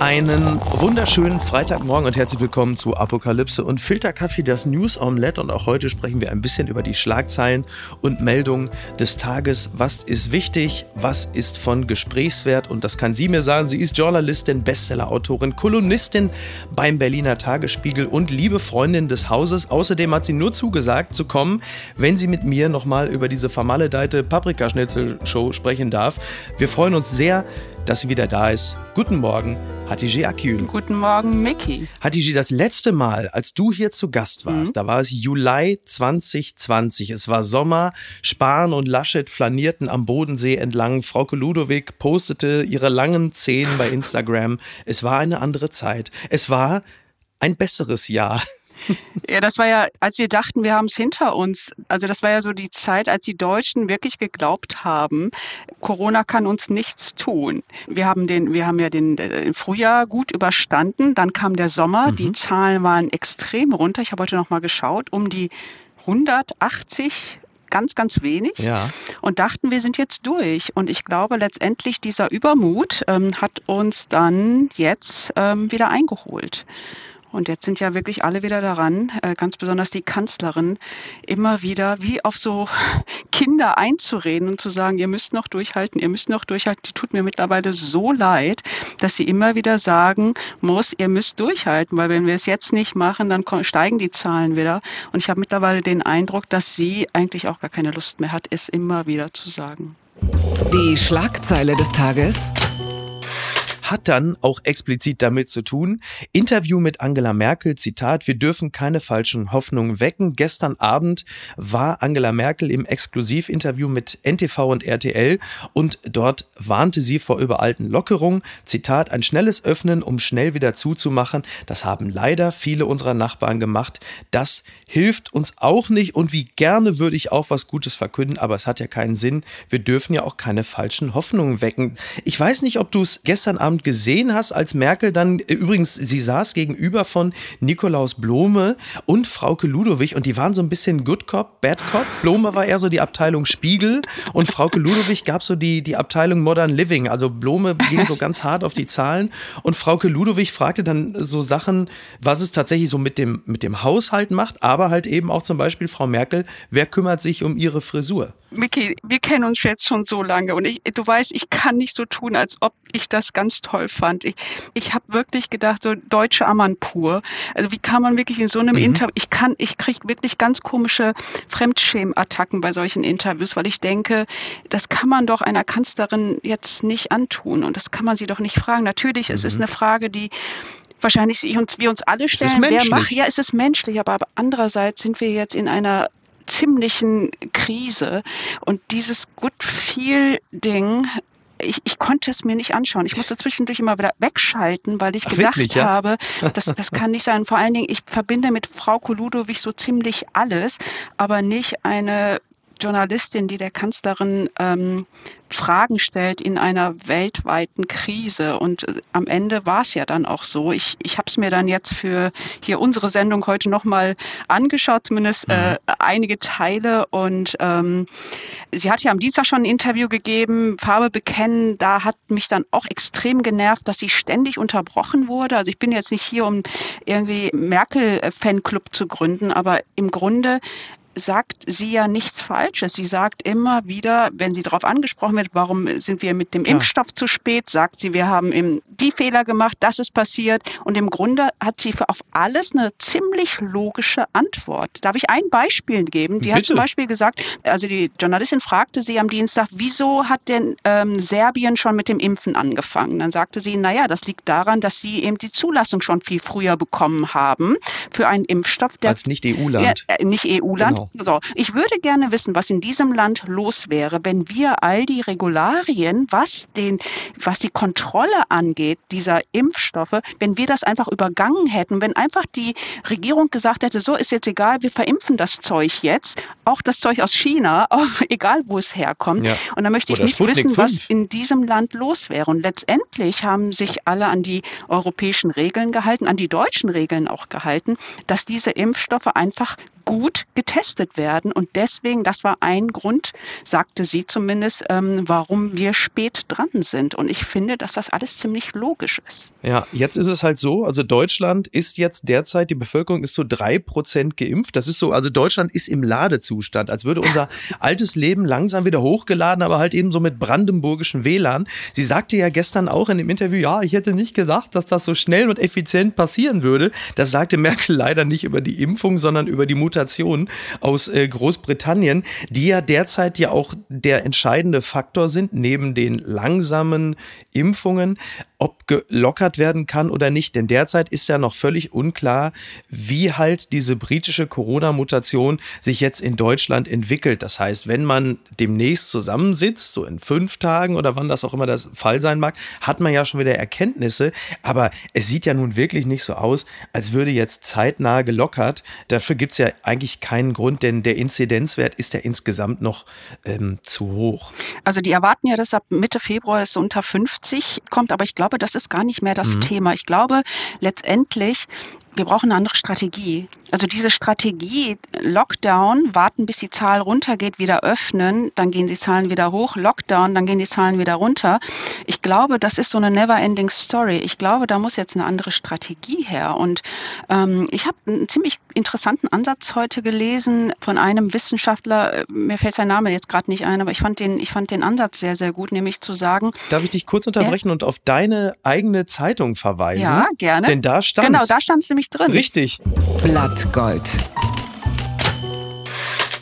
Einen wunderschönen Freitagmorgen und herzlich willkommen zu Apokalypse und Filterkaffee, das News Omelette. Und auch heute sprechen wir ein bisschen über die Schlagzeilen und Meldungen des Tages. Was ist wichtig? Was ist von Gesprächswert? Und das kann sie mir sagen. Sie ist Journalistin, Bestsellerautorin, Kolumnistin beim Berliner Tagesspiegel und liebe Freundin des Hauses. Außerdem hat sie nur zugesagt zu kommen, wenn sie mit mir nochmal über diese vermaledeite Paprikaschnitzel-Show sprechen darf. Wir freuen uns sehr, dass sie wieder da ist. Guten Morgen. Hatice Akgün. Guten Morgen, Mickey. Hatice, das letzte Mal, als du hier zu Gast warst, mhm. da war es Juli 2020. Es war Sommer. Spahn und Laschet flanierten am Bodensee entlang. Frauke Ludowig postete ihre langen Zehen bei Instagram. Es war eine andere Zeit. Es war ein besseres Jahr. Ja, das war ja, als wir dachten, wir haben es hinter uns. Also das war ja so die Zeit, als die Deutschen wirklich geglaubt haben, Corona kann uns nichts tun. Wir haben den, wir haben ja den, äh, Frühjahr gut überstanden. Dann kam der Sommer. Mhm. Die Zahlen waren extrem runter. Ich habe heute noch mal geschaut, um die 180 ganz, ganz wenig ja. und dachten, wir sind jetzt durch. Und ich glaube, letztendlich dieser Übermut ähm, hat uns dann jetzt ähm, wieder eingeholt. Und jetzt sind ja wirklich alle wieder daran, äh, ganz besonders die Kanzlerin, immer wieder wie auf so Kinder einzureden und zu sagen, ihr müsst noch durchhalten, ihr müsst noch durchhalten. Die tut mir mittlerweile so leid, dass sie immer wieder sagen muss, ihr müsst durchhalten, weil wenn wir es jetzt nicht machen, dann steigen die Zahlen wieder. Und ich habe mittlerweile den Eindruck, dass sie eigentlich auch gar keine Lust mehr hat, es immer wieder zu sagen. Die Schlagzeile des Tages hat dann auch explizit damit zu tun. Interview mit Angela Merkel, Zitat, wir dürfen keine falschen Hoffnungen wecken. Gestern Abend war Angela Merkel im Exklusivinterview mit NTV und RTL und dort warnte sie vor überalten Lockerungen. Zitat, ein schnelles Öffnen, um schnell wieder zuzumachen. Das haben leider viele unserer Nachbarn gemacht. Das hilft uns auch nicht und wie gerne würde ich auch was Gutes verkünden, aber es hat ja keinen Sinn. Wir dürfen ja auch keine falschen Hoffnungen wecken. Ich weiß nicht, ob du es gestern Abend gesehen hast, als Merkel dann, äh, übrigens, sie saß gegenüber von Nikolaus Blome und Frauke Ludowig und die waren so ein bisschen Good Cop, Bad Cop. Blome war eher so die Abteilung Spiegel und Frauke Ludowig gab so die, die Abteilung Modern Living. Also Blome ging so ganz hart auf die Zahlen und Frauke Ludowig fragte dann so Sachen, was es tatsächlich so mit dem, mit dem Haushalt macht, aber halt eben auch zum Beispiel Frau Merkel, wer kümmert sich um ihre Frisur? Micky, wir kennen uns jetzt schon so lange und ich, du weißt, ich kann nicht so tun, als ob ich das ganz toll fand. Ich, ich habe wirklich gedacht, so deutsche Amanpur. Also wie kann man wirklich in so einem mhm. Interview, ich kann, ich kriege wirklich ganz komische Fremdschämattacken bei solchen Interviews, weil ich denke, das kann man doch einer Kanzlerin jetzt nicht antun und das kann man sie doch nicht fragen. Natürlich, mhm. es ist mhm. eine Frage, die wahrscheinlich sie uns, wir uns alle stellen, wer macht, ja, es ist menschlich, aber andererseits sind wir jetzt in einer ziemlichen Krise. Und dieses Good Feel-Ding, ich, ich konnte es mir nicht anschauen. Ich musste zwischendurch immer wieder wegschalten, weil ich Ach, gedacht wirklich, ja? habe, das, das kann nicht sein. Vor allen Dingen, ich verbinde mit Frau Koludowich so ziemlich alles, aber nicht eine Journalistin, die der Kanzlerin ähm, Fragen stellt in einer weltweiten Krise. Und äh, am Ende war es ja dann auch so. Ich, ich habe es mir dann jetzt für hier unsere Sendung heute nochmal angeschaut, zumindest äh, mhm. einige Teile. Und ähm, sie hat ja am Dienstag schon ein Interview gegeben, Farbe bekennen. Da hat mich dann auch extrem genervt, dass sie ständig unterbrochen wurde. Also ich bin jetzt nicht hier, um irgendwie Merkel-Fanclub zu gründen, aber im Grunde sagt sie ja nichts Falsches. Sie sagt immer wieder, wenn sie darauf angesprochen wird, warum sind wir mit dem ja. Impfstoff zu spät, sagt sie, wir haben eben die Fehler gemacht, das ist passiert. Und im Grunde hat sie auf alles eine ziemlich logische Antwort. Darf ich ein Beispiel geben? Die Bitte. hat zum Beispiel gesagt, also die Journalistin fragte sie am Dienstag, wieso hat denn ähm, Serbien schon mit dem Impfen angefangen? Dann sagte sie, naja, das liegt daran, dass sie eben die Zulassung schon viel früher bekommen haben für einen Impfstoff, der als nicht EU-Land. Äh, nicht EU-Land. Genau. Genau. So, ich würde gerne wissen, was in diesem Land los wäre, wenn wir all die Regularien, was den, was die Kontrolle angeht, dieser Impfstoffe, wenn wir das einfach übergangen hätten, wenn einfach die Regierung gesagt hätte, so ist jetzt egal, wir verimpfen das Zeug jetzt, auch das Zeug aus China, egal wo es herkommt. Ja. Und dann möchte ich Oder nicht Sputnik wissen, 5. was in diesem Land los wäre. Und letztendlich haben sich alle an die europäischen Regeln gehalten, an die deutschen Regeln auch gehalten. dass diese Impfstoffe einfach gut getestet werden. Und deswegen, das war ein Grund, sagte sie zumindest, ähm, warum wir spät dran sind. Und ich finde, dass das alles ziemlich logisch ist. Ja, jetzt ist es halt so, also Deutschland ist jetzt derzeit, die Bevölkerung ist so drei Prozent geimpft. Das ist so, also Deutschland ist im Ladezustand, als würde unser altes Leben langsam wieder hochgeladen, aber halt eben so mit brandenburgischen WLAN. Sie sagte ja gestern auch in dem Interview, ja, ich hätte nicht gedacht, dass das so schnell und effizient passieren würde. Das sagte Merkel leider nicht über die Impfung, sondern über die Mutation aus äh, Großbritannien, die ja derzeit ja auch der entscheidende Faktor sind, neben den langsamen Impfungen ob gelockert werden kann oder nicht. Denn derzeit ist ja noch völlig unklar, wie halt diese britische Corona-Mutation sich jetzt in Deutschland entwickelt. Das heißt, wenn man demnächst zusammensitzt, so in fünf Tagen oder wann das auch immer der Fall sein mag, hat man ja schon wieder Erkenntnisse. Aber es sieht ja nun wirklich nicht so aus, als würde jetzt zeitnah gelockert. Dafür gibt es ja eigentlich keinen Grund, denn der Inzidenzwert ist ja insgesamt noch ähm, zu hoch. Also die erwarten ja, dass ab Mitte Februar es unter 50 kommt, aber ich glaube, glaube, das ist gar nicht mehr das mhm. Thema. Ich glaube, letztendlich wir brauchen eine andere Strategie. Also diese Strategie, Lockdown, warten, bis die Zahl runtergeht, wieder öffnen, dann gehen die Zahlen wieder hoch, Lockdown, dann gehen die Zahlen wieder runter. Ich glaube, das ist so eine never-ending Story. Ich glaube, da muss jetzt eine andere Strategie her. Und ähm, ich habe einen ziemlich interessanten Ansatz heute gelesen von einem Wissenschaftler, mir fällt sein Name jetzt gerade nicht ein, aber ich fand, den, ich fand den Ansatz sehr, sehr gut, nämlich zu sagen. Darf ich dich kurz unterbrechen äh, und auf deine eigene Zeitung verweisen? Ja, gerne. Denn da stand Genau, da stand es nämlich drin. Richtig. Blattgold.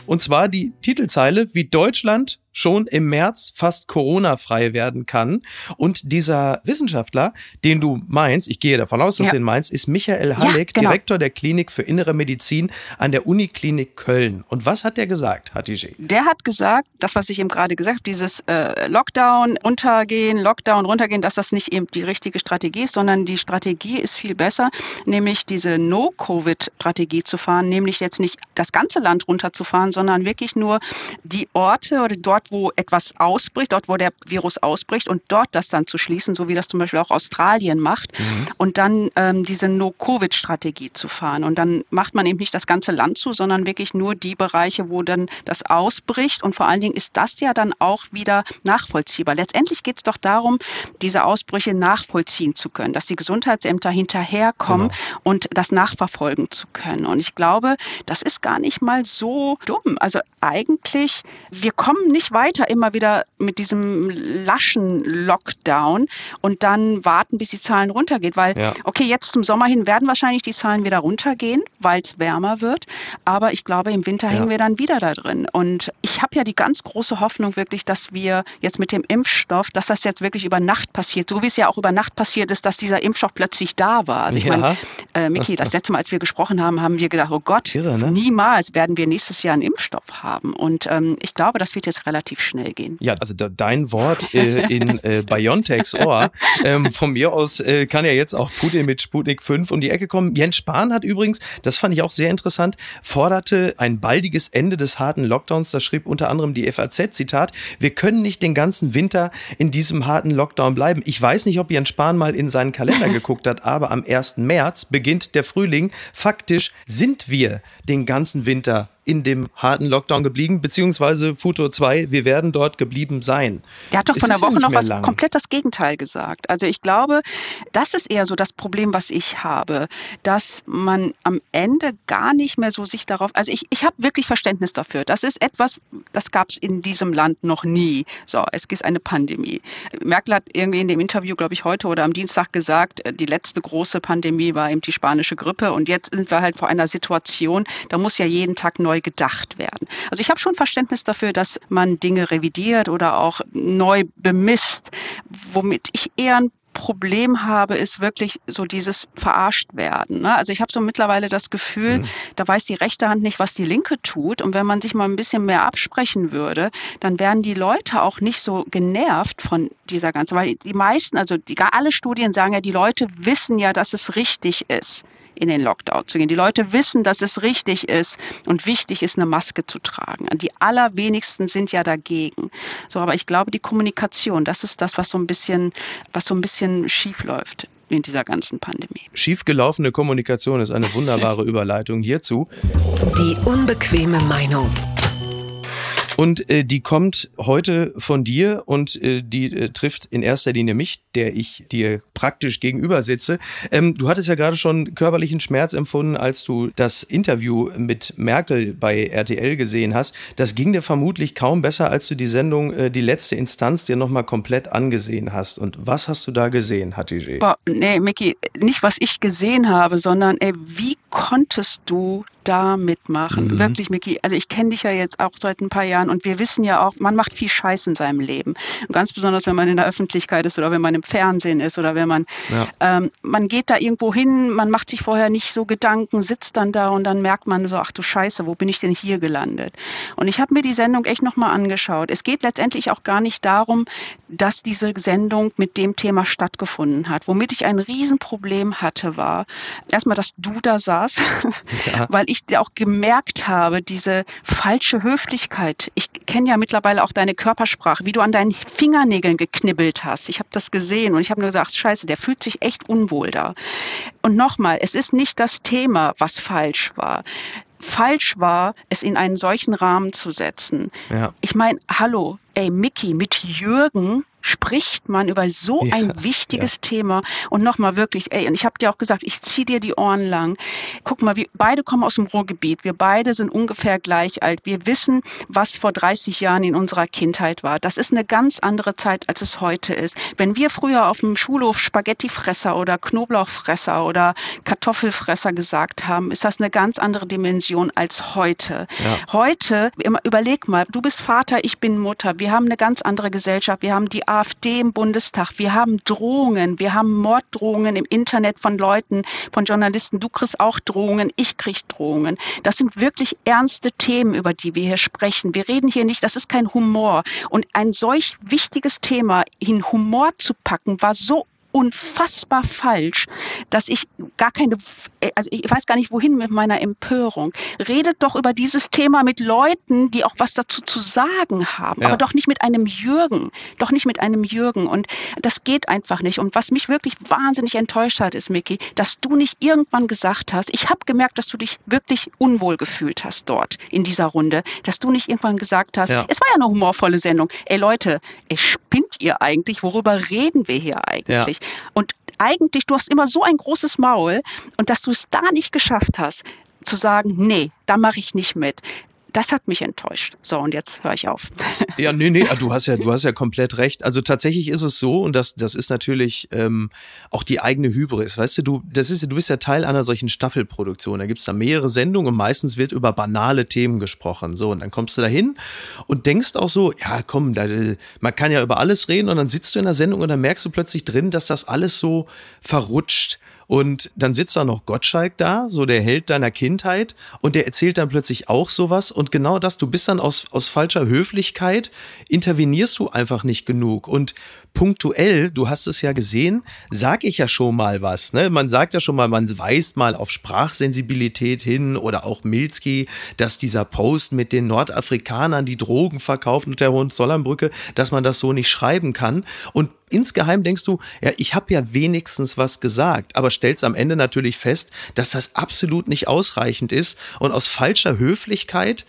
Und zwar die Titelzeile, wie Deutschland schon im März fast Corona-frei werden kann. Und dieser Wissenschaftler, den du meinst, ich gehe davon aus, dass ja. du ihn meinst, ist Michael Halleck, ja, genau. Direktor der Klinik für Innere Medizin an der Uniklinik Köln. Und was hat der gesagt, Hatice? Der hat gesagt, das, was ich ihm gerade gesagt habe, dieses äh, Lockdown, untergehen, Lockdown, runtergehen, dass das nicht eben die richtige Strategie ist, sondern die Strategie ist viel besser, nämlich diese No-Covid-Strategie zu fahren, nämlich jetzt nicht das ganze Land runterzufahren, sondern wirklich nur die Orte oder dort, dort, wo etwas ausbricht, dort, wo der Virus ausbricht und dort das dann zu schließen, so wie das zum Beispiel auch Australien macht mhm. und dann ähm, diese No-Covid-Strategie zu fahren. Und dann macht man eben nicht das ganze Land zu, sondern wirklich nur die Bereiche, wo dann das ausbricht. Und vor allen Dingen ist das ja dann auch wieder nachvollziehbar. Letztendlich geht es doch darum, diese Ausbrüche nachvollziehen zu können, dass die Gesundheitsämter hinterherkommen genau. und das nachverfolgen zu können. Und ich glaube, das ist gar nicht mal so dumm. Also eigentlich, wir kommen nicht weiter immer wieder mit diesem laschen Lockdown und dann warten, bis die Zahlen runtergehen. Weil, ja. okay, jetzt zum Sommer hin werden wahrscheinlich die Zahlen wieder runtergehen, weil es wärmer wird. Aber ich glaube, im Winter ja. hängen wir dann wieder da drin. Und ich habe ja die ganz große Hoffnung wirklich, dass wir jetzt mit dem Impfstoff, dass das jetzt wirklich über Nacht passiert. So wie es ja auch über Nacht passiert ist, dass dieser Impfstoff plötzlich da war. Also ich ja. meine, äh, Miki, das letzte Mal, als wir gesprochen haben, haben wir gedacht, oh Gott, Irre, ne? niemals werden wir nächstes Jahr einen Impfstoff haben. Und ähm, ich glaube, das wird jetzt relativ schnell schnell gehen. Ja, also dein Wort äh, in äh, Biontechs Ohr. Ähm, von mir aus äh, kann ja jetzt auch Putin mit Sputnik 5 um die Ecke kommen. Jens Spahn hat übrigens, das fand ich auch sehr interessant, forderte ein baldiges Ende des harten Lockdowns. Das schrieb unter anderem die FAZ, Zitat, wir können nicht den ganzen Winter in diesem harten Lockdown bleiben. Ich weiß nicht, ob Jens Spahn mal in seinen Kalender geguckt hat, aber am 1. März beginnt der Frühling. Faktisch sind wir den ganzen Winter in dem harten Lockdown geblieben, beziehungsweise Futur 2, wir werden dort geblieben sein. Der hat doch von der Woche ja noch was lang. komplett das Gegenteil gesagt. Also ich glaube, das ist eher so das Problem, was ich habe, dass man am Ende gar nicht mehr so sich darauf, also ich, ich habe wirklich Verständnis dafür. Das ist etwas, das gab es in diesem Land noch nie. So, es ist eine Pandemie. Merkel hat irgendwie in dem Interview, glaube ich, heute oder am Dienstag gesagt, die letzte große Pandemie war eben die spanische Grippe und jetzt sind wir halt vor einer Situation, da muss ja jeden Tag neu neu gedacht werden. Also ich habe schon Verständnis dafür, dass man Dinge revidiert oder auch neu bemisst. Womit ich eher ein Problem habe, ist wirklich so dieses verarscht werden. Ne? Also ich habe so mittlerweile das Gefühl, mhm. da weiß die rechte Hand nicht, was die linke tut. Und wenn man sich mal ein bisschen mehr absprechen würde, dann wären die Leute auch nicht so genervt von dieser ganzen, weil die meisten, also die, alle Studien sagen ja, die Leute wissen ja, dass es richtig ist in den Lockdown zu gehen. Die Leute wissen, dass es richtig ist und wichtig ist, eine Maske zu tragen. Die allerwenigsten sind ja dagegen. So, aber ich glaube, die Kommunikation, das ist das, was so ein bisschen, was so ein bisschen schief läuft in dieser ganzen Pandemie. Schiefgelaufene Kommunikation ist eine wunderbare Überleitung hierzu. Die unbequeme Meinung. Und äh, die kommt heute von dir und äh, die äh, trifft in erster Linie mich, der ich dir praktisch gegenüber sitze. Ähm, du hattest ja gerade schon körperlichen Schmerz empfunden, als du das Interview mit Merkel bei RTL gesehen hast. Das ging dir vermutlich kaum besser, als du die Sendung äh, Die letzte Instanz dir nochmal komplett angesehen hast. Und was hast du da gesehen, Hatice? Nee, Micky, nicht was ich gesehen habe, sondern ey, wie konntest du da mitmachen. Mhm. Wirklich, Miki. Also ich kenne dich ja jetzt auch seit ein paar Jahren und wir wissen ja auch, man macht viel Scheiß in seinem Leben. Und ganz besonders, wenn man in der Öffentlichkeit ist oder wenn man im Fernsehen ist oder wenn man, ja. ähm, man geht da irgendwo hin, man macht sich vorher nicht so Gedanken, sitzt dann da und dann merkt man so, ach du Scheiße, wo bin ich denn hier gelandet? Und ich habe mir die Sendung echt nochmal angeschaut. Es geht letztendlich auch gar nicht darum, dass diese Sendung mit dem Thema stattgefunden hat. Womit ich ein Riesenproblem hatte, war erstmal, dass du da saß, ja. weil ich auch gemerkt habe, diese falsche Höflichkeit. Ich kenne ja mittlerweile auch deine Körpersprache, wie du an deinen Fingernägeln geknibbelt hast. Ich habe das gesehen und ich habe nur gesagt, scheiße, der fühlt sich echt unwohl da. Und nochmal, es ist nicht das Thema, was falsch war falsch war, es in einen solchen Rahmen zu setzen. Ja. Ich meine, hallo, ey, Mickey, mit Jürgen spricht man über so ja, ein wichtiges ja. Thema und nochmal wirklich, ey, und ich habe dir auch gesagt, ich ziehe dir die Ohren lang. Guck mal, wir beide kommen aus dem Ruhrgebiet, wir beide sind ungefähr gleich alt. Wir wissen, was vor 30 Jahren in unserer Kindheit war. Das ist eine ganz andere Zeit, als es heute ist. Wenn wir früher auf dem Schulhof Spaghettifresser oder Knoblauchfresser oder Kartoffelfresser gesagt haben, ist das eine ganz andere Dimension als heute. Ja. Heute, überleg mal, du bist Vater, ich bin Mutter, wir haben eine ganz andere Gesellschaft, wir haben die AfD im Bundestag. Wir haben Drohungen, wir haben Morddrohungen im Internet von Leuten, von Journalisten. Du kriegst auch Drohungen, ich krieg Drohungen. Das sind wirklich ernste Themen, über die wir hier sprechen. Wir reden hier nicht, das ist kein Humor. Und ein solch wichtiges Thema in Humor zu packen, war so unfassbar falsch, dass ich gar keine, also ich weiß gar nicht wohin mit meiner Empörung. Redet doch über dieses Thema mit Leuten, die auch was dazu zu sagen haben, ja. aber doch nicht mit einem Jürgen, doch nicht mit einem Jürgen. Und das geht einfach nicht. Und was mich wirklich wahnsinnig enttäuscht hat, ist, Micky, dass du nicht irgendwann gesagt hast, ich habe gemerkt, dass du dich wirklich unwohl gefühlt hast dort in dieser Runde, dass du nicht irgendwann gesagt hast, ja. es war ja eine humorvolle Sendung. Ey Leute, ey, spinnt ihr eigentlich? Worüber reden wir hier eigentlich? Ja. Und eigentlich, du hast immer so ein großes Maul und dass du es da nicht geschafft hast, zu sagen, nee, da mache ich nicht mit das hat mich enttäuscht. So, und jetzt höre ich auf. Ja, nee, nee, du hast ja, du hast ja komplett recht. Also tatsächlich ist es so, und das, das ist natürlich ähm, auch die eigene Hybris. Weißt du, du, das ist, du bist ja Teil einer solchen Staffelproduktion. Da gibt es da mehrere Sendungen und meistens wird über banale Themen gesprochen. So, und dann kommst du da hin und denkst auch so, ja, komm, da, man kann ja über alles reden und dann sitzt du in der Sendung und dann merkst du plötzlich drin, dass das alles so verrutscht und dann sitzt da noch Gottschalk da, so der Held deiner Kindheit, und der erzählt dann plötzlich auch sowas. Und genau das, du bist dann aus, aus falscher Höflichkeit, intervenierst du einfach nicht genug. Und punktuell, du hast es ja gesehen, sag ich ja schon mal was. Ne? Man sagt ja schon mal, man weist mal auf Sprachsensibilität hin oder auch Milski, dass dieser Post mit den Nordafrikanern, die Drogen verkaufen und der Hohenzollernbrücke, dass man das so nicht schreiben kann. Und insgeheim denkst du, ja, ich habe ja wenigstens was gesagt, aber stellst am Ende natürlich fest, dass das absolut nicht ausreichend ist und aus falscher Höflichkeit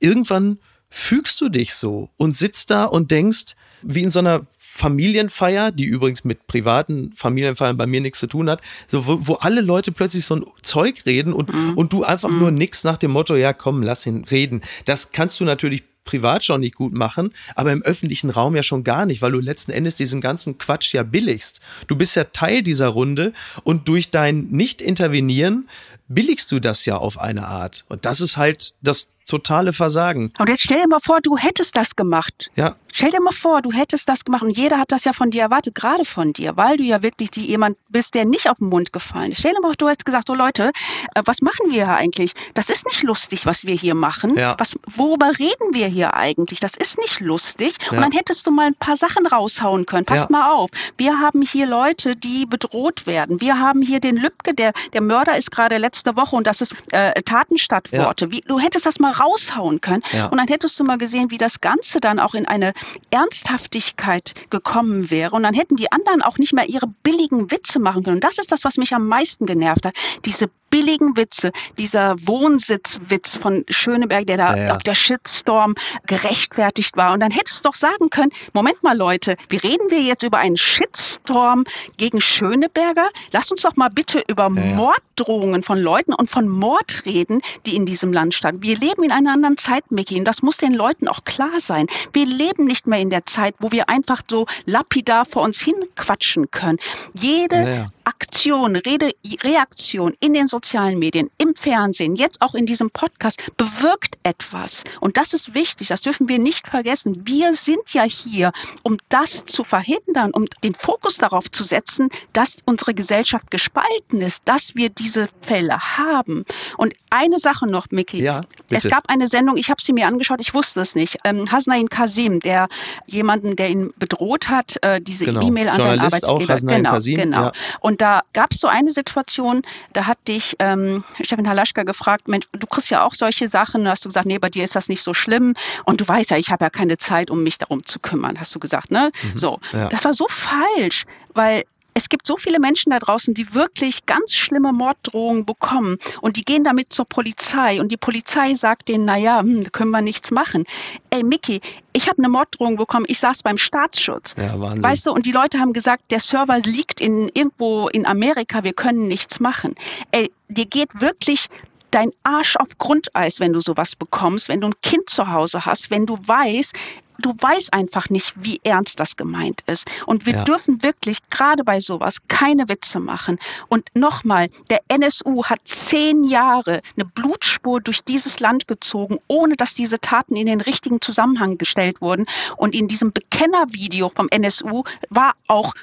irgendwann fügst du dich so und sitzt da und denkst, wie in so einer Familienfeier, die übrigens mit privaten Familienfeiern bei mir nichts zu tun hat, so, wo, wo alle Leute plötzlich so ein Zeug reden und, mhm. und du einfach mhm. nur nix nach dem Motto, ja komm, lass ihn reden. Das kannst du natürlich privat schon nicht gut machen, aber im öffentlichen Raum ja schon gar nicht, weil du letzten Endes diesen ganzen Quatsch ja billigst. Du bist ja Teil dieser Runde und durch dein Nicht-Intervenieren billigst du das ja auf eine Art. Und das ist halt das totale Versagen. Und jetzt stell dir mal vor, du hättest das gemacht. Ja. Stell dir mal vor, du hättest das gemacht und jeder hat das ja von dir erwartet, gerade von dir, weil du ja wirklich die, jemand bist, der nicht auf den Mund gefallen ist. Stell dir mal vor, du hättest gesagt, so Leute, äh, was machen wir hier eigentlich? Das ist nicht lustig, was wir hier machen. Ja. Was, worüber reden wir hier eigentlich? Das ist nicht lustig. Ja. Und dann hättest du mal ein paar Sachen raushauen können. Passt ja. mal auf. Wir haben hier Leute, die bedroht werden. Wir haben hier den Lübcke, der, der Mörder ist gerade letzte Woche und das ist äh, Tatenstadtworte. Wie, du hättest das mal raushauen können. Und dann hättest du mal gesehen, wie das Ganze dann auch in eine Ernsthaftigkeit gekommen wäre. Und dann hätten die anderen auch nicht mehr ihre billigen Witze machen können. Und das ist das, was mich am meisten genervt hat. Diese billigen Witze, dieser Wohnsitzwitz von Schöneberg, der da ja, ja. auf der Shitstorm gerechtfertigt war. Und dann hättest du doch sagen können, Moment mal Leute, wie reden wir jetzt über einen Shitstorm gegen Schöneberger? Lass uns doch mal bitte über ja, Morddrohungen von Leuten und von Mord reden, die in diesem Land standen. Wir leben in einer anderen Zeit, Mickey, und das muss den Leuten auch klar sein. Wir leben nicht mehr in der Zeit, wo wir einfach so lapidar vor uns hin quatschen können. Jede Aktion, Rede, Reaktion in den sozialen Medien, im Fernsehen, jetzt auch in diesem Podcast bewirkt etwas. Und das ist wichtig, das dürfen wir nicht vergessen. Wir sind ja hier, um das zu verhindern, um den Fokus darauf zu setzen, dass unsere Gesellschaft gespalten ist, dass wir diese Fälle haben. Und eine Sache noch, Mickey. Ja, es gab eine Sendung, ich habe sie mir angeschaut, ich wusste es nicht. Ähm, Hasnain Kasim, der jemanden, der ihn bedroht hat, äh, diese genau. E-Mail an seinen Arbeitgeber. Auch, genau, Kasim, genau. Ja. Und da gab es so eine Situation, da hat dich ähm, Stefan Halaschka gefragt, Mensch, du kriegst ja auch solche Sachen. Da hast du gesagt, nee, bei dir ist das nicht so schlimm. Und du weißt ja, ich habe ja keine Zeit, um mich darum zu kümmern, hast du gesagt. Ne? Mhm, so, ja. das war so falsch, weil es gibt so viele Menschen da draußen, die wirklich ganz schlimme Morddrohungen bekommen und die gehen damit zur Polizei und die Polizei sagt denen, naja, hm, da können wir nichts machen. Ey, Mickey, ich habe eine Morddrohung bekommen, ich saß beim Staatsschutz. Ja, Wahnsinn. Weißt du, und die Leute haben gesagt, der Server liegt in, irgendwo in Amerika, wir können nichts machen. Ey, dir geht wirklich dein Arsch auf Grundeis, wenn du sowas bekommst, wenn du ein Kind zu Hause hast, wenn du weißt, du weißt einfach nicht, wie ernst das gemeint ist. Und wir ja. dürfen wirklich gerade bei sowas keine Witze machen. Und nochmal, der NSU hat zehn Jahre eine Blutspur durch dieses Land gezogen, ohne dass diese Taten in den richtigen Zusammenhang gestellt wurden. Und in diesem Bekennervideo vom NSU war auch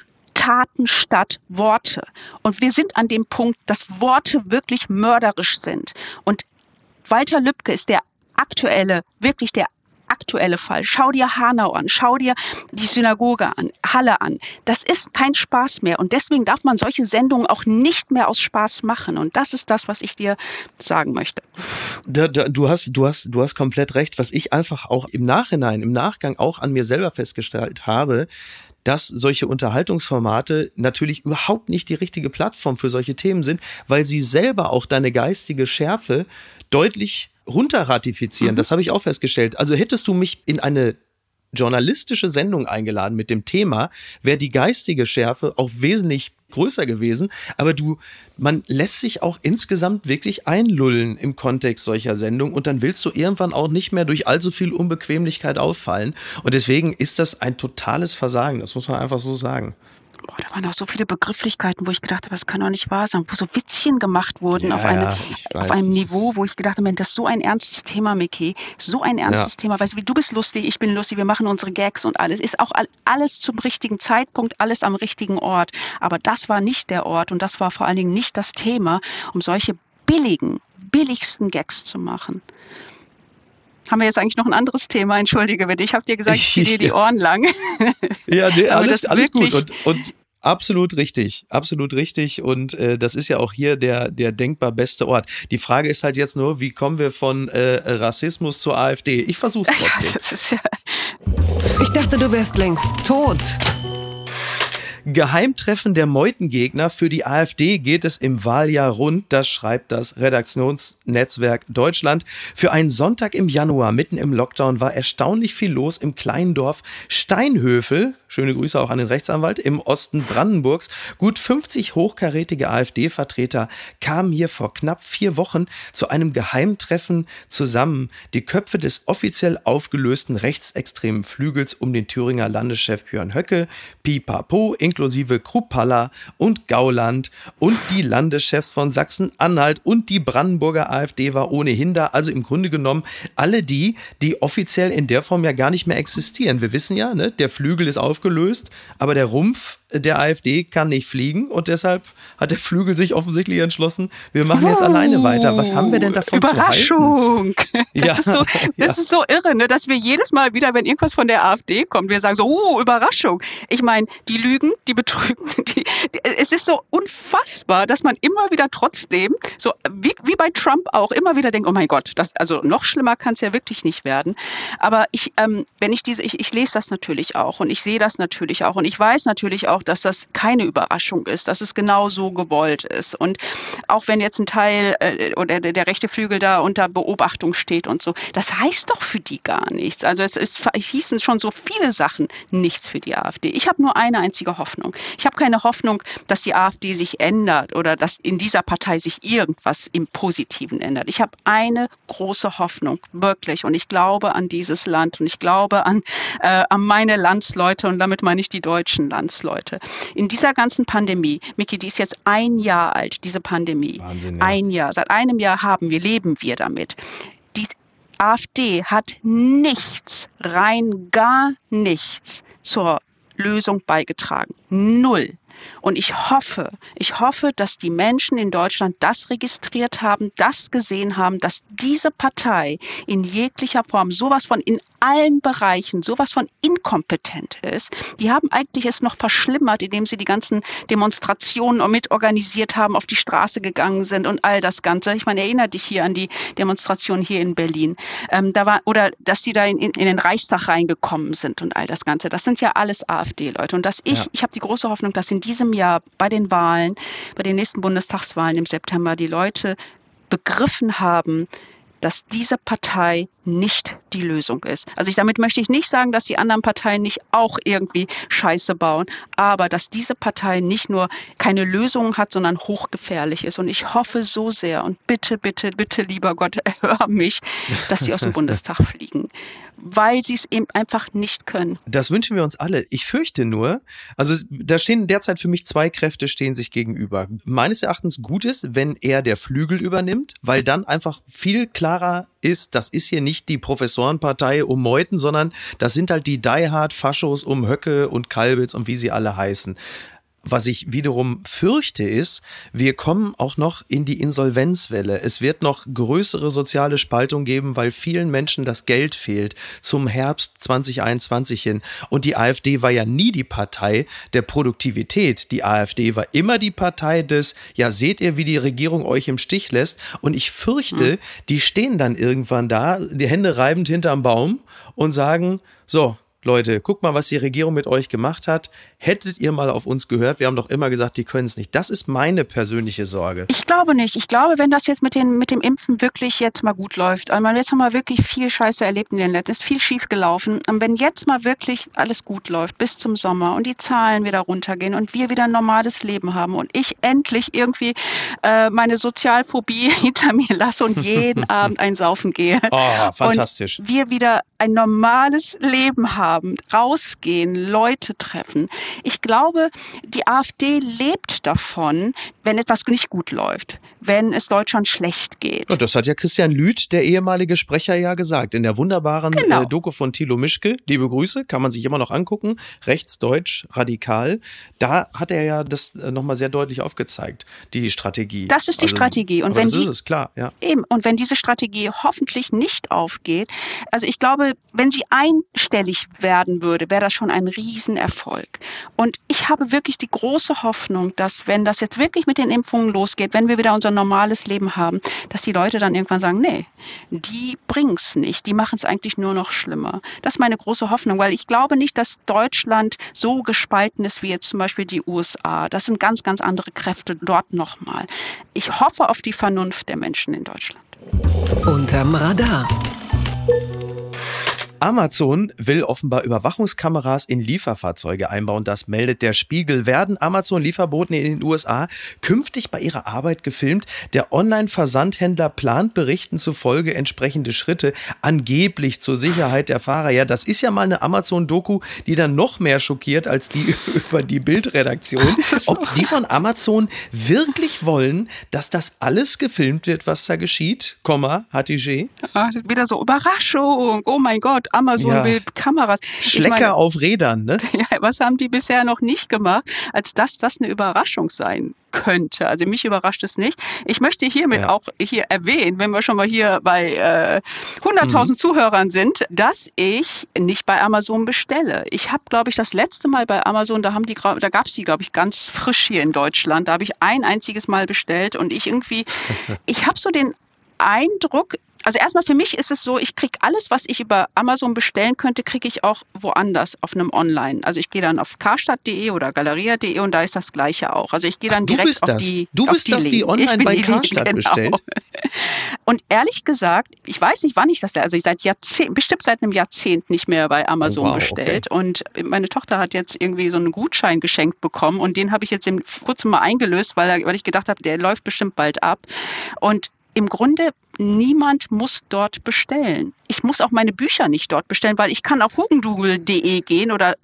Taten statt Worte. Und wir sind an dem Punkt, dass Worte wirklich mörderisch sind. Und Walter Lübcke ist der aktuelle, wirklich der aktuelle Fall. Schau dir Hanau an, schau dir die Synagoge an, Halle an. Das ist kein Spaß mehr und deswegen darf man solche Sendungen auch nicht mehr aus Spaß machen und das ist das, was ich dir sagen möchte. Du hast, du hast, du hast komplett recht. Was ich einfach auch im Nachhinein, im Nachgang auch an mir selber festgestellt habe, dass solche Unterhaltungsformate natürlich überhaupt nicht die richtige Plattform für solche Themen sind, weil sie selber auch deine geistige Schärfe deutlich runterratifizieren. Mhm. Das habe ich auch festgestellt. Also hättest du mich in eine journalistische Sendung eingeladen mit dem Thema, wäre die geistige Schärfe auch wesentlich größer gewesen. Aber du, man lässt sich auch insgesamt wirklich einlullen im Kontext solcher Sendungen und dann willst du irgendwann auch nicht mehr durch allzu viel Unbequemlichkeit auffallen. Und deswegen ist das ein totales Versagen. Das muss man einfach so sagen boah, da waren auch so viele Begrifflichkeiten, wo ich gedacht habe, das kann doch nicht wahr sein, wo so Witzchen gemacht wurden ja, auf, eine, ja, auf einem Niveau, wo ich gedacht habe, das ist so ein ernstes Thema, Mickey, so ein ernstes ja. Thema. Weißt du, du bist lustig, ich bin lustig, wir machen unsere Gags und alles. Ist auch alles zum richtigen Zeitpunkt, alles am richtigen Ort. Aber das war nicht der Ort und das war vor allen Dingen nicht das Thema, um solche billigen, billigsten Gags zu machen haben wir jetzt eigentlich noch ein anderes Thema? Entschuldige bitte, ich habe dir gesagt, ich ziehe dir die Ohren lang. ja, nee, alles, alles gut. Und, und Absolut richtig, absolut richtig. Und äh, das ist ja auch hier der, der denkbar beste Ort. Die Frage ist halt jetzt nur, wie kommen wir von äh, Rassismus zur AfD? Ich versuch's trotzdem. Ja ich dachte, du wärst längst tot. Geheimtreffen der Meutengegner für die AfD geht es im Wahljahr rund, das schreibt das Redaktionsnetzwerk Deutschland. Für einen Sonntag im Januar mitten im Lockdown war erstaunlich viel los im kleinen Dorf Steinhöfel, schöne Grüße auch an den Rechtsanwalt, im Osten Brandenburgs. Gut 50 hochkarätige AfD-Vertreter kamen hier vor knapp vier Wochen zu einem Geheimtreffen zusammen. Die Köpfe des offiziell aufgelösten rechtsextremen Flügels um den Thüringer Landeschef Björn Höcke, Pipapo, inklusive Kruppalla und Gauland und die Landeschefs von Sachsen-Anhalt und die Brandenburger AfD war ohnehin da. Also im Grunde genommen alle die, die offiziell in der Form ja gar nicht mehr existieren. Wir wissen ja, ne, der Flügel ist aufgelöst, aber der Rumpf der AfD kann nicht fliegen und deshalb hat der Flügel sich offensichtlich entschlossen, wir machen jetzt oh, alleine weiter. Was haben wir denn davon Überraschung. zu halten? Das, ja. ist, so, das ja. ist so irre, ne, dass wir jedes Mal wieder, wenn irgendwas von der AfD kommt, wir sagen so, oh, Überraschung. Ich meine, die lügen, die betrügen. Die, die, es ist so unfassbar, dass man immer wieder trotzdem, so wie, wie bei Trump auch, immer wieder denkt, oh mein Gott, das, also noch schlimmer kann es ja wirklich nicht werden. Aber ich, ähm, wenn ich diese, ich, ich lese das natürlich auch und ich sehe das natürlich auch und ich weiß natürlich auch, dass das keine Überraschung ist, dass es genau so gewollt ist. Und auch wenn jetzt ein Teil äh, oder der, der rechte Flügel da unter Beobachtung steht und so, das heißt doch für die gar nichts. Also es, ist, es hießen schon so viele Sachen nichts für die AfD. Ich habe nur eine einzige Hoffnung. Ich habe keine Hoffnung, dass die AfD sich ändert oder dass in dieser Partei sich irgendwas im Positiven ändert. Ich habe eine große Hoffnung, wirklich. Und ich glaube an dieses Land und ich glaube an, äh, an meine Landsleute und damit meine ich die deutschen Landsleute. In dieser ganzen Pandemie, Miki, die ist jetzt ein Jahr alt, diese Pandemie. Wahnsinn, ja. Ein Jahr. Seit einem Jahr haben wir, leben wir damit. Die AfD hat nichts, rein gar nichts zur Lösung beigetragen. Null. Und ich hoffe, ich hoffe, dass die Menschen in Deutschland das registriert haben, das gesehen haben, dass diese Partei in jeglicher Form sowas von in allen Bereichen sowas von inkompetent ist. Die haben eigentlich es noch verschlimmert, indem sie die ganzen Demonstrationen mitorganisiert haben, auf die Straße gegangen sind und all das Ganze. Ich meine, erinnere dich hier an die Demonstration hier in Berlin. Ähm, da war, oder dass die da in, in, den Reichstag reingekommen sind und all das Ganze. Das sind ja alles AfD-Leute. Und dass ich, ja. ich habe die große Hoffnung, dass in diesem Jahr bei den Wahlen, bei den nächsten Bundestagswahlen im September, die Leute begriffen haben, dass diese Partei nicht die Lösung ist. Also ich, damit möchte ich nicht sagen, dass die anderen Parteien nicht auch irgendwie Scheiße bauen, aber dass diese Partei nicht nur keine Lösung hat, sondern hochgefährlich ist. Und ich hoffe so sehr und bitte, bitte, bitte, lieber Gott, hör mich, dass sie aus dem Bundestag fliegen weil sie es eben einfach nicht können. Das wünschen wir uns alle. Ich fürchte nur, also da stehen derzeit für mich zwei Kräfte stehen sich gegenüber. Meines Erachtens gut ist, wenn er der Flügel übernimmt, weil dann einfach viel klarer ist, das ist hier nicht die Professorenpartei um Meuthen, sondern das sind halt die Die Hard Faschos um Höcke und Kalbitz und wie sie alle heißen. Was ich wiederum fürchte ist, wir kommen auch noch in die Insolvenzwelle. Es wird noch größere soziale Spaltung geben, weil vielen Menschen das Geld fehlt zum Herbst 2021 hin. Und die AfD war ja nie die Partei der Produktivität. Die AfD war immer die Partei des, ja, seht ihr, wie die Regierung euch im Stich lässt. Und ich fürchte, hm. die stehen dann irgendwann da, die Hände reibend hinterm Baum und sagen, so, Leute, guck mal, was die Regierung mit euch gemacht hat. Hättet ihr mal auf uns gehört? Wir haben doch immer gesagt, die können es nicht. Das ist meine persönliche Sorge. Ich glaube nicht. Ich glaube, wenn das jetzt mit, den, mit dem Impfen wirklich jetzt mal gut läuft, also jetzt haben wir wirklich viel Scheiße erlebt in den letzten, ist viel schief gelaufen. Und wenn jetzt mal wirklich alles gut läuft bis zum Sommer und die Zahlen wieder runtergehen und wir wieder ein normales Leben haben und ich endlich irgendwie äh, meine Sozialphobie hinter mir lasse und jeden Abend ein Saufen gehe. Oh, fantastisch. Und wir wieder ein normales Leben haben haben, rausgehen, Leute treffen. Ich glaube, die AfD lebt davon, wenn etwas nicht gut läuft, wenn es Deutschland schlecht geht. Und das hat ja Christian Lüth, der ehemalige Sprecher, ja gesagt. In der wunderbaren genau. äh, Doku von Thilo Mischke, liebe Grüße, kann man sich immer noch angucken, rechtsdeutsch, radikal. Da hat er ja das äh, nochmal sehr deutlich aufgezeigt, die Strategie. Das ist die also, Strategie. Und wenn das die, ist es, klar, ja. Eben, und wenn diese Strategie hoffentlich nicht aufgeht, also ich glaube, wenn sie einstellig werden würde, wäre das schon ein Riesenerfolg. Und ich habe wirklich die große Hoffnung, dass wenn das jetzt wirklich mit den Impfungen losgeht, wenn wir wieder unser normales Leben haben, dass die Leute dann irgendwann sagen, nee, die bringen es nicht, die machen es eigentlich nur noch schlimmer. Das ist meine große Hoffnung, weil ich glaube nicht, dass Deutschland so gespalten ist wie jetzt zum Beispiel die USA. Das sind ganz, ganz andere Kräfte dort nochmal. Ich hoffe auf die Vernunft der Menschen in Deutschland. Unterm Radar. Amazon will offenbar Überwachungskameras in Lieferfahrzeuge einbauen. Das meldet der Spiegel. Werden Amazon-Lieferboten in den USA künftig bei ihrer Arbeit gefilmt? Der Online-Versandhändler plant Berichten zufolge entsprechende Schritte, angeblich zur Sicherheit der Fahrer. Ja, das ist ja mal eine Amazon-Doku, die dann noch mehr schockiert als die über die Bildredaktion. Ob die von Amazon wirklich wollen, dass das alles gefilmt wird, was da geschieht? Komma, Hatigé? Ah, wieder so Überraschung. Oh mein Gott, Amazon ja. will Kameras. Schlecker meine, auf Rädern, ne? Ja, was haben die bisher noch nicht gemacht, als dass das eine Überraschung sein könnte. Also mich überrascht es nicht. Ich möchte hiermit ja. auch hier erwähnen, wenn wir schon mal hier bei äh, 100.000 mhm. Zuhörern sind, dass ich nicht bei Amazon bestelle. Ich habe, glaube ich, das letzte Mal bei Amazon, da haben die, da gab es die, glaube ich, ganz frisch hier in Deutschland. Da habe ich ein einziges Mal bestellt und ich irgendwie, ich habe so den Eindruck, also erstmal für mich ist es so, ich kriege alles, was ich über Amazon bestellen könnte, kriege ich auch woanders auf einem Online. Also ich gehe dann auf karstadt.de oder galeria.de und da ist das gleiche auch. Also ich gehe dann Ach, direkt auf die Du bist die das, die online bei Karstadt genau. bestellt? Und ehrlich gesagt, ich weiß nicht, wann ich das, also ich seit Jahrzehnt, bestimmt seit einem Jahrzehnt nicht mehr bei Amazon oh, wow, bestellt. Okay. Und meine Tochter hat jetzt irgendwie so einen Gutschein geschenkt bekommen und den habe ich jetzt kurz mal eingelöst, weil, weil ich gedacht habe, der läuft bestimmt bald ab. Und im Grunde niemand muss dort bestellen. Ich muss auch meine Bücher nicht dort bestellen, weil ich kann auf hugendugel.de gehen oder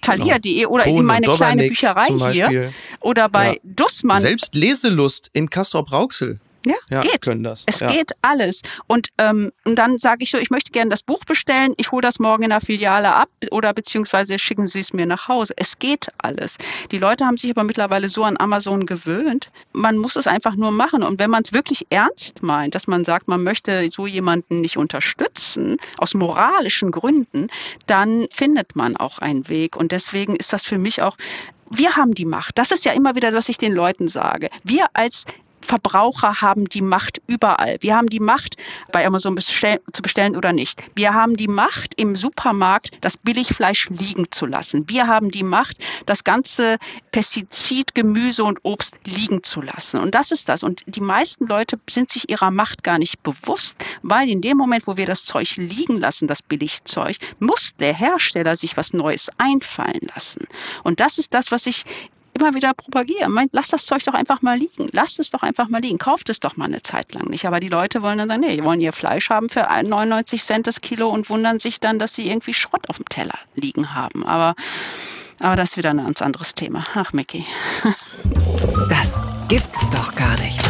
thalia.de genau. oder Kohn in meine kleine Bücherei hier oder bei ja. Dussmann. Selbst Leselust in Castrop-Rauxel ja, ja geht. können das. Es ja. geht alles. Und, ähm, und dann sage ich so, ich möchte gerne das Buch bestellen, ich hole das morgen in der Filiale ab oder beziehungsweise schicken Sie es mir nach Hause. Es geht alles. Die Leute haben sich aber mittlerweile so an Amazon gewöhnt. Man muss es einfach nur machen. Und wenn man es wirklich ernst meint, dass man sagt, man möchte so jemanden nicht unterstützen, aus moralischen Gründen, dann findet man auch einen Weg. Und deswegen ist das für mich auch wir haben die Macht. Das ist ja immer wieder, was ich den Leuten sage. Wir als Verbraucher haben die Macht überall. Wir haben die Macht, bei Amazon bestell zu bestellen oder nicht. Wir haben die Macht, im Supermarkt das Billigfleisch liegen zu lassen. Wir haben die Macht, das ganze Pestizid, Gemüse und Obst liegen zu lassen. Und das ist das. Und die meisten Leute sind sich ihrer Macht gar nicht bewusst, weil in dem Moment, wo wir das Zeug liegen lassen, das Billigzeug, muss der Hersteller sich was Neues einfallen lassen. Und das ist das, was ich immer wieder propagieren. Meint, lasst das Zeug doch einfach mal liegen. Lasst es doch einfach mal liegen. Kauft es doch mal eine Zeit lang nicht. Aber die Leute wollen dann sagen, nee, die wollen ihr Fleisch haben für 99 Cent das Kilo und wundern sich dann, dass sie irgendwie Schrott auf dem Teller liegen haben. Aber, aber das ist wieder ein ganz anderes Thema. Ach, Mickey. Das gibt's doch gar nicht.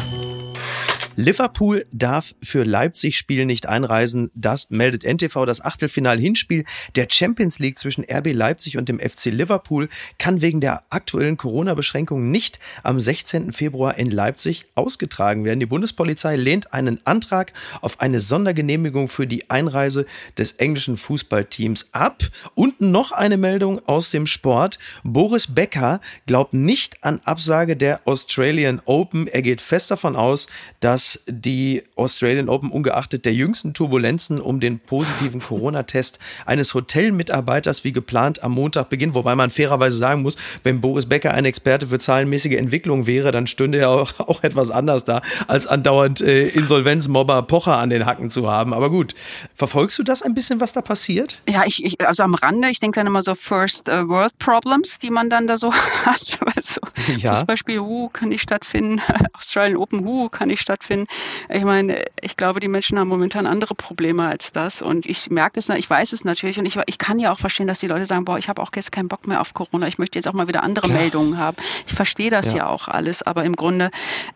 Liverpool darf für Leipzig-Spiel nicht einreisen. Das meldet NTV. Das Achtelfinal-Hinspiel der Champions League zwischen RB Leipzig und dem FC Liverpool kann wegen der aktuellen Corona-Beschränkungen nicht am 16. Februar in Leipzig ausgetragen werden. Die Bundespolizei lehnt einen Antrag auf eine Sondergenehmigung für die Einreise des englischen Fußballteams ab. Und noch eine Meldung aus dem Sport. Boris Becker glaubt nicht an Absage der Australian Open. Er geht fest davon aus, dass dass die Australian Open ungeachtet der jüngsten Turbulenzen um den positiven Corona-Test eines Hotelmitarbeiters wie geplant am Montag beginnt. Wobei man fairerweise sagen muss, wenn Boris Becker ein Experte für zahlenmäßige Entwicklung wäre, dann stünde er auch, auch etwas anders da, als andauernd äh, Insolvenzmobber Pocher an den Hacken zu haben. Aber gut, verfolgst du das ein bisschen, was da passiert? Ja, ich, ich also am Rande, ich denke dann immer so First uh, World Problems, die man dann da so hat. Also ja. Fußballspiel, uh, kann nicht stattfinden, Australian Open, uh, kann nicht stattfinden. Ich meine, ich glaube, die Menschen haben momentan andere Probleme als das. Und ich merke es, ich weiß es natürlich. Und ich, ich kann ja auch verstehen, dass die Leute sagen, boah, ich habe auch jetzt keinen Bock mehr auf Corona. Ich möchte jetzt auch mal wieder andere Klar. Meldungen haben. Ich verstehe das ja. ja. auch alles. Aber im Grunde,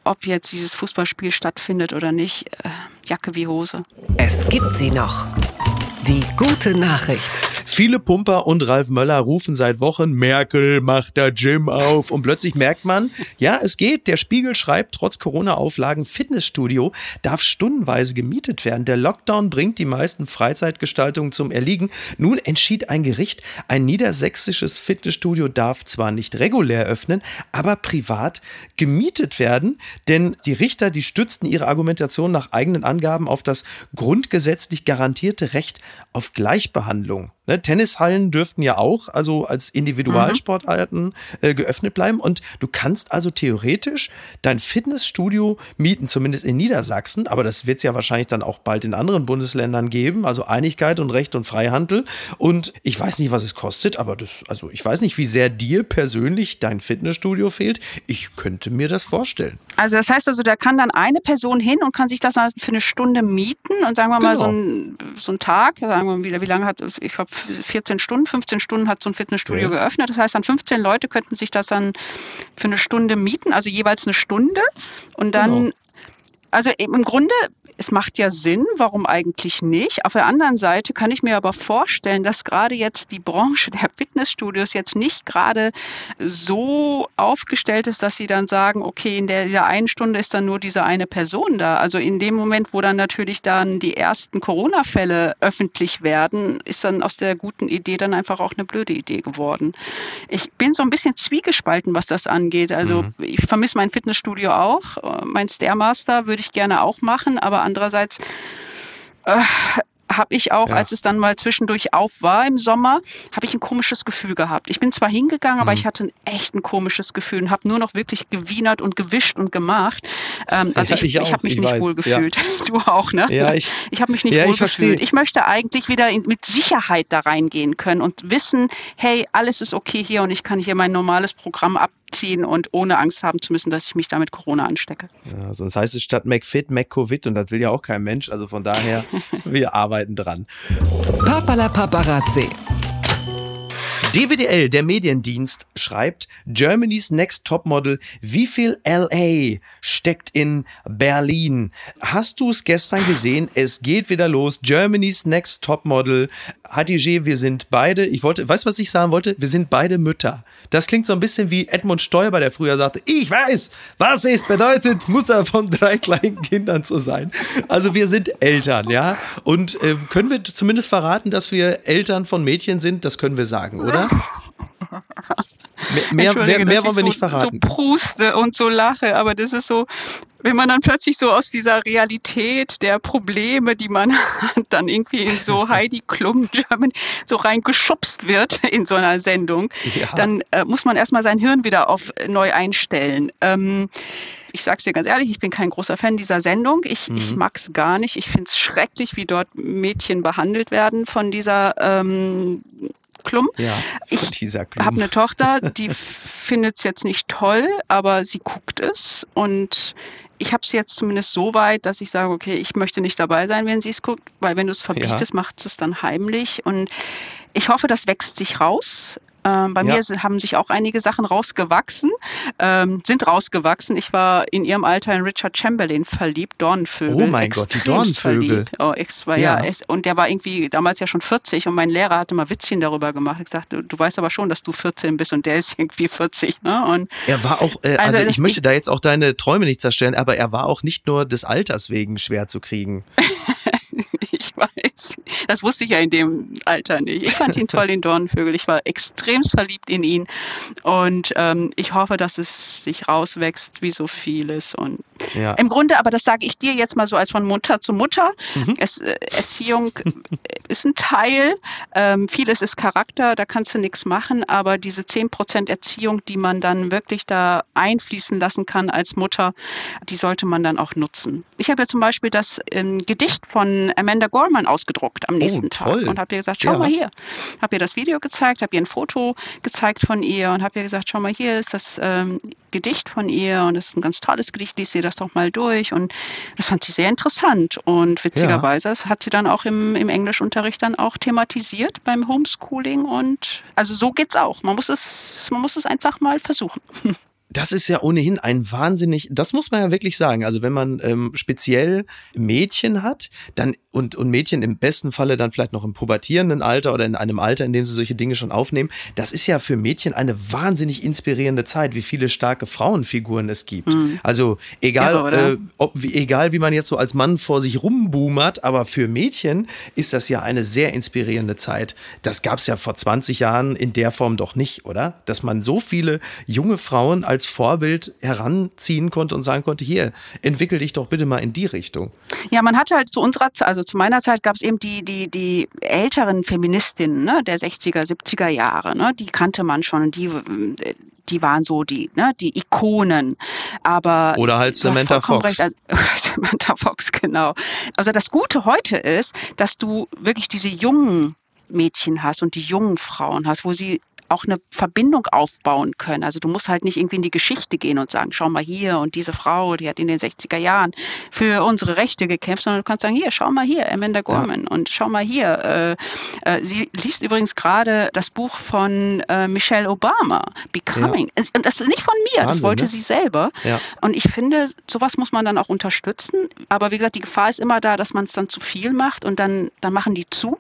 ob jetzt dieses Fußballspiel stattfindet oder nicht, äh, Jacke wie Hose. Es gibt sie noch. Die gute Nachricht. Viele Pumper und Ralf Möller rufen seit Wochen, Merkel macht der Gym auf. Und plötzlich merkt man, ja, es geht. Der Spiegel schreibt, trotz Corona-Auflagen, Fitnessstudio darf stundenweise gemietet werden. Der Lockdown bringt die meisten Freizeitgestaltungen zum Erliegen. Nun entschied ein Gericht, ein niedersächsisches Fitnessstudio darf zwar nicht regulär öffnen, aber privat gemietet werden. Denn die Richter, die stützten ihre Argumentation nach eigenen Angaben auf das grundgesetzlich garantierte Recht auf Gleichbehandlung. Ne, Tennishallen dürften ja auch, also als Individualsportarten äh, geöffnet bleiben. Und du kannst also theoretisch dein Fitnessstudio mieten, zumindest in Niedersachsen, aber das wird es ja wahrscheinlich dann auch bald in anderen Bundesländern geben. Also Einigkeit und Recht und Freihandel. Und ich weiß nicht, was es kostet, aber das, also ich weiß nicht, wie sehr dir persönlich dein Fitnessstudio fehlt. Ich könnte mir das vorstellen. Also das heißt also, da kann dann eine Person hin und kann sich das für eine Stunde mieten und sagen wir mal genau. so, ein, so Tag, sagen wir mal, wie lange hat, ich glaube 14 Stunden, 15 Stunden hat so ein Fitnessstudio okay. geöffnet. Das heißt, dann 15 Leute könnten sich das dann für eine Stunde mieten, also jeweils eine Stunde. Und dann genau. Also im Grunde es macht ja Sinn, warum eigentlich nicht? Auf der anderen Seite kann ich mir aber vorstellen, dass gerade jetzt die Branche der Fitnessstudios jetzt nicht gerade so aufgestellt ist, dass sie dann sagen, okay, in der, der einen Stunde ist dann nur diese eine Person da. Also in dem Moment, wo dann natürlich dann die ersten Corona-Fälle öffentlich werden, ist dann aus der guten Idee dann einfach auch eine blöde Idee geworden. Ich bin so ein bisschen zwiegespalten, was das angeht. Also mhm. ich vermisse mein Fitnessstudio auch. Mein Stairmaster würde ich gerne auch machen, aber andererseits äh, habe ich auch, ja. als es dann mal zwischendurch auf war im Sommer, habe ich ein komisches Gefühl gehabt. Ich bin zwar hingegangen, mhm. aber ich hatte ein echt ein komisches Gefühl und habe nur noch wirklich gewienert und gewischt und gemacht. Ähm, also ja, ich, ich, ich habe mich ich nicht weiß. wohl gefühlt. Ja. Du auch, ne? Ja, ich, ich habe mich nicht ja, wohl gefühlt. Ich möchte eigentlich wieder in, mit Sicherheit da reingehen können und wissen, hey, alles ist okay hier und ich kann hier mein normales Programm ab ziehen und ohne Angst haben zu müssen, dass ich mich damit Corona anstecke. Ja, sonst heißt es statt McFit McCovid und das will ja auch kein Mensch. Also von daher, wir arbeiten dran. Papala Paparazzi. DWDL, der Mediendienst, schreibt Germany's Next Topmodel. Wie viel LA steckt in Berlin? Hast du es gestern gesehen? Es geht wieder los. Germany's Next Topmodel. Hatice, wir sind beide, ich wollte, weißt du, was ich sagen wollte? Wir sind beide Mütter. Das klingt so ein bisschen wie Edmund Stoiber, der früher sagte, ich weiß, was es bedeutet, Mutter von drei kleinen Kindern zu sein. Also wir sind Eltern, ja? Und äh, können wir zumindest verraten, dass wir Eltern von Mädchen sind? Das können wir sagen, oder? Mehr, mehr, mehr wollen wir nicht verraten. So pruste und so lache, aber das ist so, wenn man dann plötzlich so aus dieser Realität der Probleme, die man hat, dann irgendwie in so Heidi Klum German so reingeschubst wird in so einer Sendung, ja. dann äh, muss man erstmal sein Hirn wieder auf äh, neu einstellen. Ähm, ich sage es dir ganz ehrlich, ich bin kein großer Fan dieser Sendung. Ich, mhm. ich mag es gar nicht. Ich finde es schrecklich, wie dort Mädchen behandelt werden von dieser ähm, Klum. Ja, ich habe eine Tochter, die findet es jetzt nicht toll, aber sie guckt es und ich habe es jetzt zumindest so weit, dass ich sage, okay, ich möchte nicht dabei sein, wenn sie es guckt, weil wenn du es verbietest, ja. macht es dann heimlich und ich hoffe, das wächst sich raus. Ähm, bei ja. mir haben sich auch einige Sachen rausgewachsen, ähm, sind rausgewachsen. Ich war in ihrem Alter in Richard Chamberlain verliebt, Dornenvögel. Oh mein Gott, die Dornenvögel. Oh, ich war, ja. ja es, und der war irgendwie damals ja schon 40 und mein Lehrer hatte mal Witzchen darüber gemacht. Ich sagte, du, weißt aber schon, dass du 14 bist und der ist irgendwie 40. Ne? Und er war auch, äh, also, also ich möchte da jetzt auch deine Träume nicht zerstören, aber er war auch nicht nur des Alters wegen schwer zu kriegen. ich weiß. Das wusste ich ja in dem Alter nicht. Ich fand ihn toll, den Dornenvögel. Ich war extremst verliebt in ihn. Und ähm, ich hoffe, dass es sich rauswächst, wie so vieles. Und ja. im Grunde, aber das sage ich dir jetzt mal so als von Mutter zu Mutter. Mhm. Es, äh, Erziehung ist ein Teil. Ähm, vieles ist Charakter, da kannst du nichts machen. Aber diese 10% Erziehung, die man dann wirklich da einfließen lassen kann als Mutter, die sollte man dann auch nutzen. Ich habe ja zum Beispiel das ähm, Gedicht von Amanda Gorman ausgedruckt am nächsten oh, Tag und habe ihr gesagt, schau ja. mal hier. Habe ihr das Video gezeigt, habe ihr ein Foto gezeigt von ihr und habe ihr gesagt, schau mal hier ist das ähm, Gedicht von ihr und es ist ein ganz tolles Gedicht, lies sie das doch mal durch und das fand sie sehr interessant und witzigerweise ja. hat sie dann auch im, im Englischunterricht dann auch thematisiert beim Homeschooling und also so geht's auch. Man muss es, man muss es einfach mal versuchen. das ist ja ohnehin ein wahnsinnig, das muss man ja wirklich sagen. Also wenn man ähm, speziell Mädchen hat, dann und, und Mädchen im besten Falle dann vielleicht noch im pubertierenden Alter oder in einem Alter, in dem sie solche Dinge schon aufnehmen, das ist ja für Mädchen eine wahnsinnig inspirierende Zeit, wie viele starke Frauenfiguren es gibt. Mhm. Also egal, ja, äh, ob, wie, egal wie man jetzt so als Mann vor sich rumboomert, aber für Mädchen ist das ja eine sehr inspirierende Zeit. Das gab es ja vor 20 Jahren in der Form doch nicht, oder? Dass man so viele junge Frauen als als Vorbild heranziehen konnte und sagen konnte, hier, entwickel dich doch bitte mal in die Richtung. Ja, man hatte halt zu unserer Zeit, also zu meiner Zeit gab es eben die, die, die älteren Feministinnen ne, der 60er, 70er Jahre, ne, die kannte man schon und die, die waren so die, ne, die Ikonen. Aber Oder halt Samantha Fox. Recht, also, Samantha Fox, genau. Also das Gute heute ist, dass du wirklich diese jungen Mädchen hast und die jungen Frauen hast, wo sie auch eine Verbindung aufbauen können. Also du musst halt nicht irgendwie in die Geschichte gehen und sagen, schau mal hier und diese Frau, die hat in den 60er Jahren für unsere Rechte gekämpft, sondern du kannst sagen, hier, schau mal hier, Amanda Gorman ja. und schau mal hier. Äh, äh, sie liest übrigens gerade das Buch von äh, Michelle Obama, Becoming. Ja. Und das ist nicht von mir, Wahnsinn, das wollte ne? sie selber. Ja. Und ich finde, sowas muss man dann auch unterstützen. Aber wie gesagt, die Gefahr ist immer da, dass man es dann zu viel macht und dann, dann machen die zu.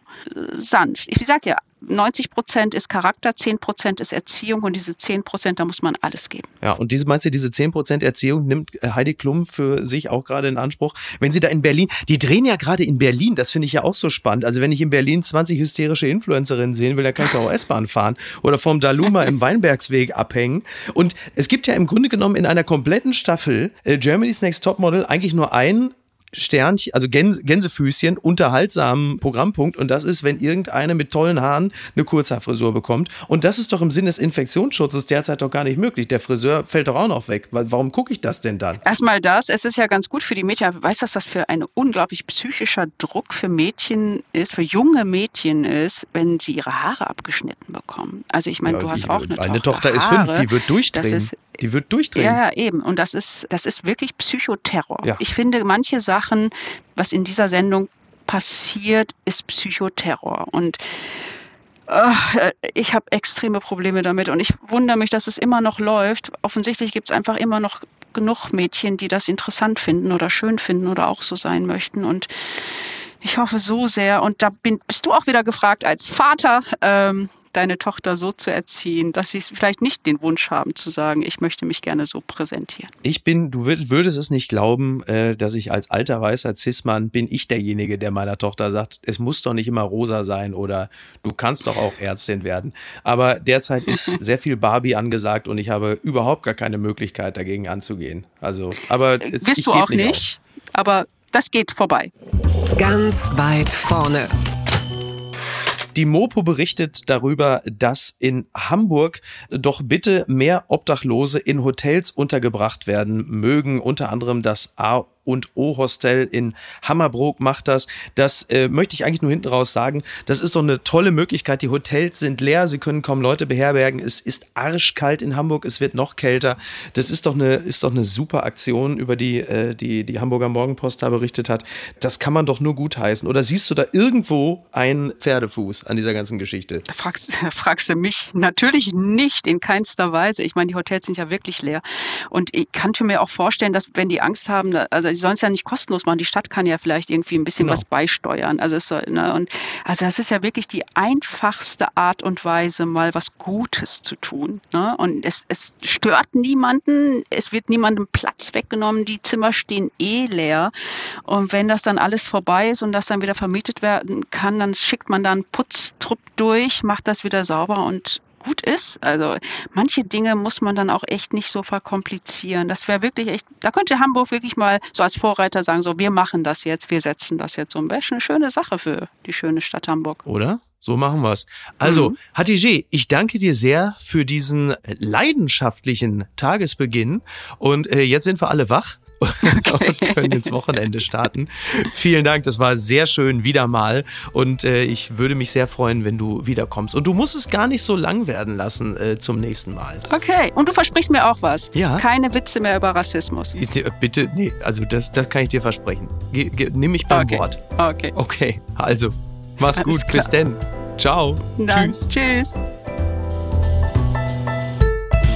Sanft. Ich sage ja, 90 Prozent ist Charakter, 10 Prozent ist Erziehung und diese 10 Prozent, da muss man alles geben. Ja, und diese, meinst du, diese 10 Prozent Erziehung nimmt äh, Heidi Klum für sich auch gerade in Anspruch? Wenn sie da in Berlin, die drehen ja gerade in Berlin, das finde ich ja auch so spannend. Also wenn ich in Berlin 20 hysterische Influencerinnen sehen will, dann kann ich auch S-Bahn fahren oder vom Daluma im Weinbergsweg abhängen. Und es gibt ja im Grunde genommen in einer kompletten Staffel äh, Germany's Next Topmodel eigentlich nur einen Sternchen, also Gänse, Gänsefüßchen, unterhaltsamen Programmpunkt. Und das ist, wenn irgendeine mit tollen Haaren eine Kurzhaarfrisur bekommt. Und das ist doch im Sinne des Infektionsschutzes derzeit doch gar nicht möglich. Der Friseur fällt doch auch noch weg. Warum gucke ich das denn dann? Erstmal das. Es ist ja ganz gut für die Mädchen. Weißt du, was das für ein unglaublich psychischer Druck für Mädchen ist, für junge Mädchen ist, wenn sie ihre Haare abgeschnitten bekommen? Also ich meine, ja, du hast auch eine Tochter. Eine Tochter ist fünf, die wird durchdrehen. Ist, die wird durchdrehen. Ja, eben. Und das ist, das ist wirklich Psychoterror. Ja. Ich finde, manche Sachen, was in dieser Sendung passiert, ist Psychoterror. Und äh, ich habe extreme Probleme damit und ich wundere mich, dass es immer noch läuft. Offensichtlich gibt es einfach immer noch genug Mädchen, die das interessant finden oder schön finden oder auch so sein möchten. Und ich hoffe so sehr. Und da bin, bist du auch wieder gefragt als Vater. Ähm, deine Tochter so zu erziehen, dass sie vielleicht nicht den Wunsch haben zu sagen, ich möchte mich gerne so präsentieren. Ich bin, du würdest es nicht glauben, äh, dass ich als alter weißer Cis-Mann bin ich derjenige, der meiner Tochter sagt, es muss doch nicht immer rosa sein oder du kannst doch auch Ärztin werden. Aber derzeit ist sehr viel Barbie angesagt und ich habe überhaupt gar keine Möglichkeit dagegen anzugehen. Also, aber es, Bist du auch nicht, nicht aber das geht vorbei. Ganz weit vorne. Die Mopo berichtet darüber, dass in Hamburg doch bitte mehr Obdachlose in Hotels untergebracht werden mögen, unter anderem das A und O-Hostel in Hammerbrook macht das. Das äh, möchte ich eigentlich nur hinten raus sagen. Das ist so eine tolle Möglichkeit. Die Hotels sind leer, sie können kaum Leute beherbergen. Es ist arschkalt in Hamburg, es wird noch kälter. Das ist doch eine, ist doch eine super Aktion, über die äh, die, die Hamburger Morgenpost da berichtet hat. Das kann man doch nur gutheißen. Oder siehst du da irgendwo einen Pferdefuß an dieser ganzen Geschichte? Fragst, fragst du mich? Natürlich nicht, in keinster Weise. Ich meine, die Hotels sind ja wirklich leer. Und ich kann mir auch vorstellen, dass wenn die Angst haben, also die sollen es ja nicht kostenlos machen. Die Stadt kann ja vielleicht irgendwie ein bisschen genau. was beisteuern. Also es soll, ne, und also das ist ja wirklich die einfachste Art und Weise, mal was Gutes zu tun. Ne? Und es, es stört niemanden, es wird niemandem Platz weggenommen, die Zimmer stehen eh leer. Und wenn das dann alles vorbei ist und das dann wieder vermietet werden kann, dann schickt man dann Putztrupp durch, macht das wieder sauber und gut ist. Also manche Dinge muss man dann auch echt nicht so verkomplizieren. Das wäre wirklich echt, da könnte Hamburg wirklich mal so als Vorreiter sagen, so wir machen das jetzt, wir setzen das jetzt um. Wäre eine schöne Sache für die schöne Stadt Hamburg. Oder? So machen wir's. Also, mhm. Hatice, ich danke dir sehr für diesen leidenschaftlichen Tagesbeginn. Und äh, jetzt sind wir alle wach. Und können ins Wochenende starten. Vielen Dank, das war sehr schön wieder mal und äh, ich würde mich sehr freuen, wenn du wiederkommst. Und du musst es gar nicht so lang werden lassen äh, zum nächsten Mal. Okay, und du versprichst mir auch was. Ja. Keine Witze mehr über Rassismus. Bitte, nee, also das, das kann ich dir versprechen. Ge, ge, nimm mich beim okay. Wort. Okay. Okay, also, mach's Alles gut, klar. bis denn. Ciao. Dann, tschüss. Tschüss.